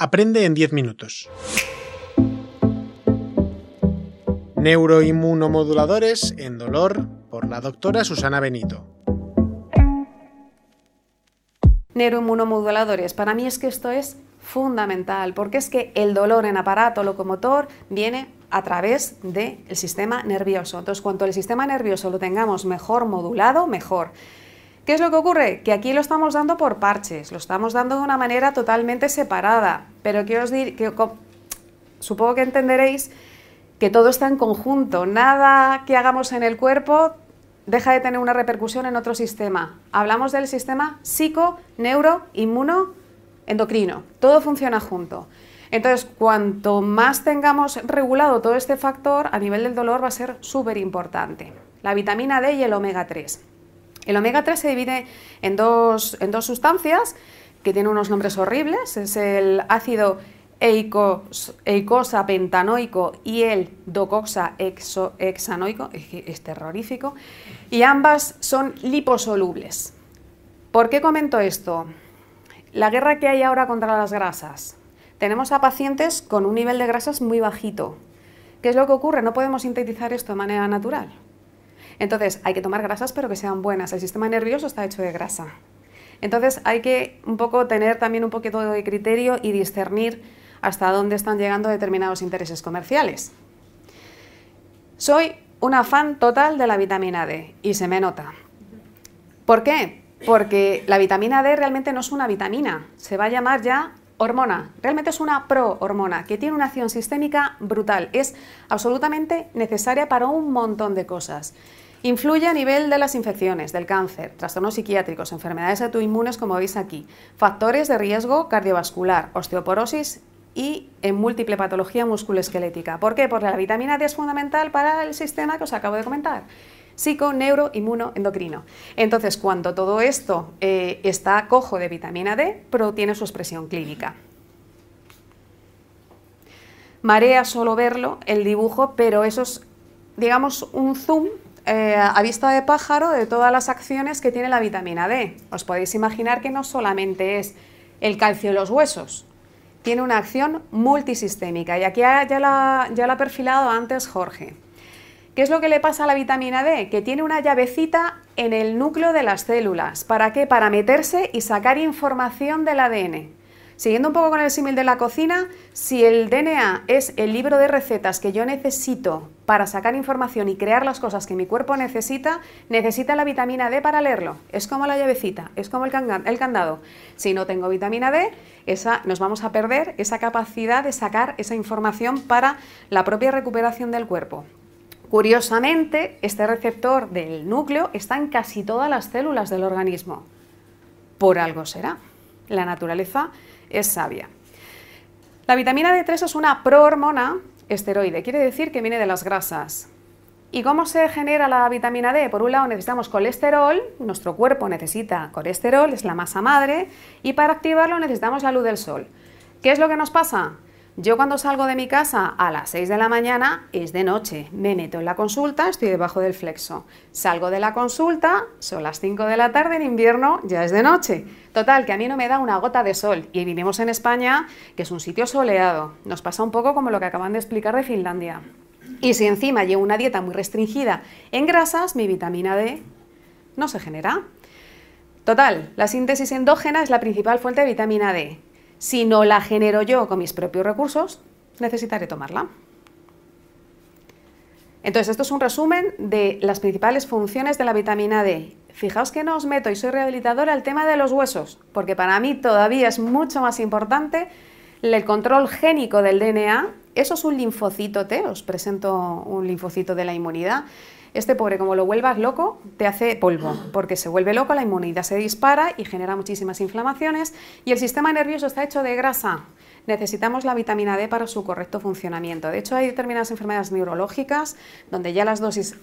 Aprende en 10 minutos. Neuroinmunomoduladores en dolor por la doctora Susana Benito. Neuroinmunomoduladores. Para mí es que esto es fundamental, porque es que el dolor en aparato locomotor viene a través del sistema nervioso. Entonces, cuanto el sistema nervioso lo tengamos mejor modulado, mejor. ¿Qué es lo que ocurre? Que aquí lo estamos dando por parches, lo estamos dando de una manera totalmente separada, pero quiero os que, supongo que entenderéis que todo está en conjunto, nada que hagamos en el cuerpo deja de tener una repercusión en otro sistema. Hablamos del sistema psico, neuro, inmuno, endocrino, todo funciona junto. Entonces, cuanto más tengamos regulado todo este factor, a nivel del dolor va a ser súper importante. La vitamina D y el omega 3. El omega 3 se divide en dos, en dos sustancias que tienen unos nombres horribles. Es el ácido eicosa pentanoico y el docoxa hexanoico, es terrorífico, y ambas son liposolubles. ¿Por qué comento esto? La guerra que hay ahora contra las grasas. Tenemos a pacientes con un nivel de grasas muy bajito. ¿Qué es lo que ocurre? No podemos sintetizar esto de manera natural. Entonces, hay que tomar grasas, pero que sean buenas. El sistema nervioso está hecho de grasa. Entonces, hay que un poco tener también un poquito de criterio y discernir hasta dónde están llegando determinados intereses comerciales. Soy una fan total de la vitamina D y se me nota. ¿Por qué? Porque la vitamina D realmente no es una vitamina, se va a llamar ya hormona. Realmente es una prohormona que tiene una acción sistémica brutal. Es absolutamente necesaria para un montón de cosas. Influye a nivel de las infecciones, del cáncer, trastornos psiquiátricos, enfermedades autoinmunes, como veis aquí, factores de riesgo cardiovascular, osteoporosis y en múltiple patología musculoesquelética. ¿Por qué? Porque la vitamina D es fundamental para el sistema que os acabo de comentar psico, neuro, inmuno, endocrino. Entonces, cuando todo esto eh, está cojo de vitamina D, pero tiene su expresión clínica. Marea solo verlo, el dibujo, pero eso es, digamos, un zoom eh, a vista de pájaro de todas las acciones que tiene la vitamina D. Os podéis imaginar que no solamente es el calcio de los huesos, tiene una acción multisistémica. Y aquí ya la, ya la ha perfilado antes Jorge. ¿Qué es lo que le pasa a la vitamina D? Que tiene una llavecita en el núcleo de las células. ¿Para qué? Para meterse y sacar información del ADN. Siguiendo un poco con el símil de la cocina, si el DNA es el libro de recetas que yo necesito para sacar información y crear las cosas que mi cuerpo necesita, necesita la vitamina D para leerlo. Es como la llavecita, es como el, candado. Si no tengo vitamina D, esa, nos vamos a perder esa capacidad de sacar esa información para la propia recuperación del cuerpo. Curiosamente, este receptor del núcleo está en casi todas las células del organismo. Por algo será. La naturaleza es sabia. La vitamina D3 es una prohormona esteroide, quiere decir que viene de las grasas. ¿Y cómo se genera la vitamina D? Por un lado necesitamos colesterol, nuestro cuerpo necesita colesterol, es la masa madre, y para activarlo necesitamos la luz del sol. ¿Qué es lo que nos pasa? Yo cuando salgo de mi casa a las 6 de la mañana es de noche, me meto en la consulta, estoy debajo del flexo. Salgo de la consulta, son las 5 de la tarde en invierno, ya es de noche. Total, que a mí no me da una gota de sol y vivimos en España, que es un sitio soleado. Nos pasa un poco como lo que acaban de explicar de Finlandia. Y si encima llevo una dieta muy restringida en grasas, mi vitamina D no se genera. Total, la síntesis endógena es la principal fuente de vitamina D. Si no la genero yo con mis propios recursos, necesitaré tomarla. Entonces, esto es un resumen de las principales funciones de la vitamina D. Fijaos que no os meto y soy rehabilitadora al tema de los huesos, porque para mí todavía es mucho más importante el control génico del DNA. Eso es un linfocito T, os presento un linfocito de la inmunidad. Este pobre, como lo vuelvas loco, te hace polvo, porque se vuelve loco, la inmunidad se dispara y genera muchísimas inflamaciones y el sistema nervioso está hecho de grasa. Necesitamos la vitamina D para su correcto funcionamiento. De hecho, hay determinadas enfermedades neurológicas donde ya las dosis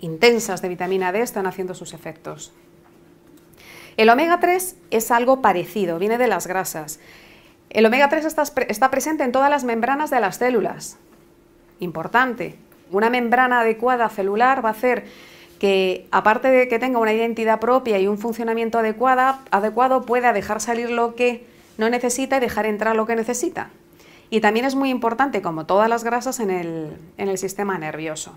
intensas de vitamina D están haciendo sus efectos. El omega 3 es algo parecido, viene de las grasas. El omega 3 está, está presente en todas las membranas de las células. Importante, una membrana adecuada celular va a hacer que, aparte de que tenga una identidad propia y un funcionamiento adecuado, pueda dejar salir lo que no necesita y dejar entrar lo que necesita. Y también es muy importante, como todas las grasas, en el, en el sistema nervioso.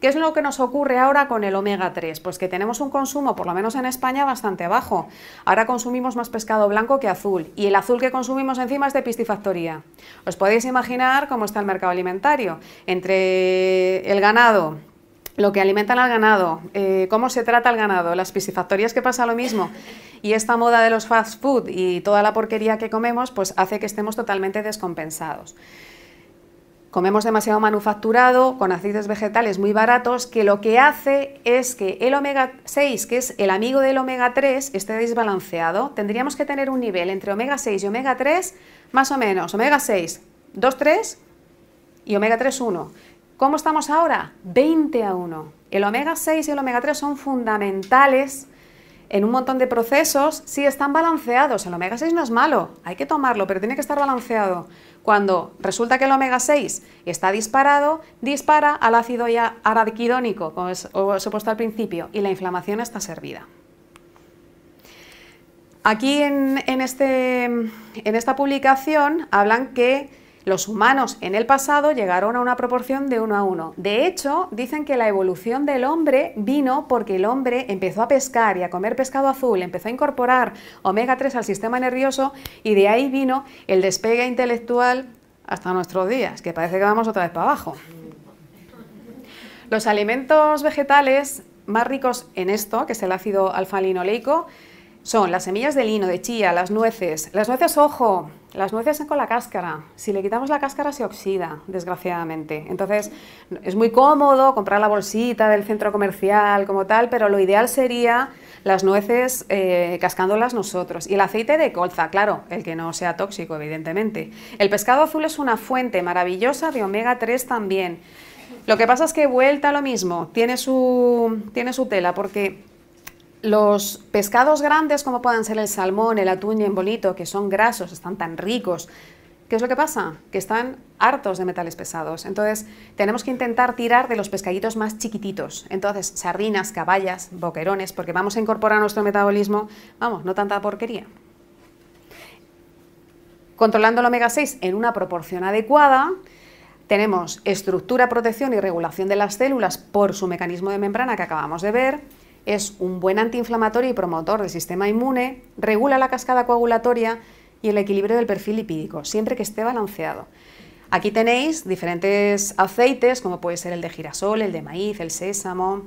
¿Qué es lo que nos ocurre ahora con el omega 3? Pues que tenemos un consumo, por lo menos en España, bastante bajo. Ahora consumimos más pescado blanco que azul y el azul que consumimos encima es de piscifactoría. Os podéis imaginar cómo está el mercado alimentario. Entre el ganado, lo que alimentan al ganado, eh, cómo se trata al ganado, las piscifactorías que pasa lo mismo y esta moda de los fast food y toda la porquería que comemos, pues hace que estemos totalmente descompensados. Comemos demasiado manufacturado, con aceites vegetales muy baratos, que lo que hace es que el omega 6, que es el amigo del omega 3, esté desbalanceado. Tendríamos que tener un nivel entre omega 6 y omega 3, más o menos. Omega 6, 2, 3 y omega 3, 1. ¿Cómo estamos ahora? 20 a 1. El omega 6 y el omega 3 son fundamentales en un montón de procesos si están balanceados. El omega 6 no es malo, hay que tomarlo, pero tiene que estar balanceado. Cuando resulta que el omega 6 está disparado, dispara al ácido araquidónico, como os he puesto al principio, y la inflamación está servida. Aquí en, este, en esta publicación hablan que los humanos en el pasado llegaron a una proporción de uno a uno. De hecho, dicen que la evolución del hombre vino porque el hombre empezó a pescar y a comer pescado azul, empezó a incorporar omega 3 al sistema nervioso y de ahí vino el despegue intelectual hasta nuestros días, que parece que vamos otra vez para abajo. Los alimentos vegetales más ricos en esto, que es el ácido alfa-linoleico, son las semillas de lino, de chía, las nueces. Las nueces, ojo, las nueces con la cáscara. Si le quitamos la cáscara se oxida, desgraciadamente. Entonces, es muy cómodo comprar la bolsita del centro comercial como tal, pero lo ideal sería las nueces eh, cascándolas nosotros. Y el aceite de colza, claro, el que no sea tóxico, evidentemente. El pescado azul es una fuente maravillosa de omega 3 también. Lo que pasa es que vuelta lo mismo, tiene su, tiene su tela, porque los pescados grandes, como puedan ser el salmón, el atún y el bonito, que son grasos, están tan ricos, ¿qué es lo que pasa? Que están hartos de metales pesados. Entonces, tenemos que intentar tirar de los pescaditos más chiquititos. Entonces, sardinas, caballas, boquerones, porque vamos a incorporar a nuestro metabolismo, vamos, no tanta porquería. Controlando el omega 6 en una proporción adecuada, tenemos estructura, protección y regulación de las células por su mecanismo de membrana que acabamos de ver, es un buen antiinflamatorio y promotor del sistema inmune, regula la cascada coagulatoria y el equilibrio del perfil lipídico, siempre que esté balanceado. Aquí tenéis diferentes aceites, como puede ser el de girasol, el de maíz, el sésamo,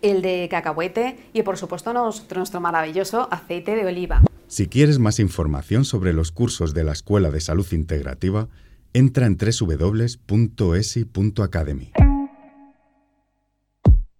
el de cacahuete y por supuesto nuestro maravilloso aceite de oliva. Si quieres más información sobre los cursos de la Escuela de Salud Integrativa, entra en www.esi.academy.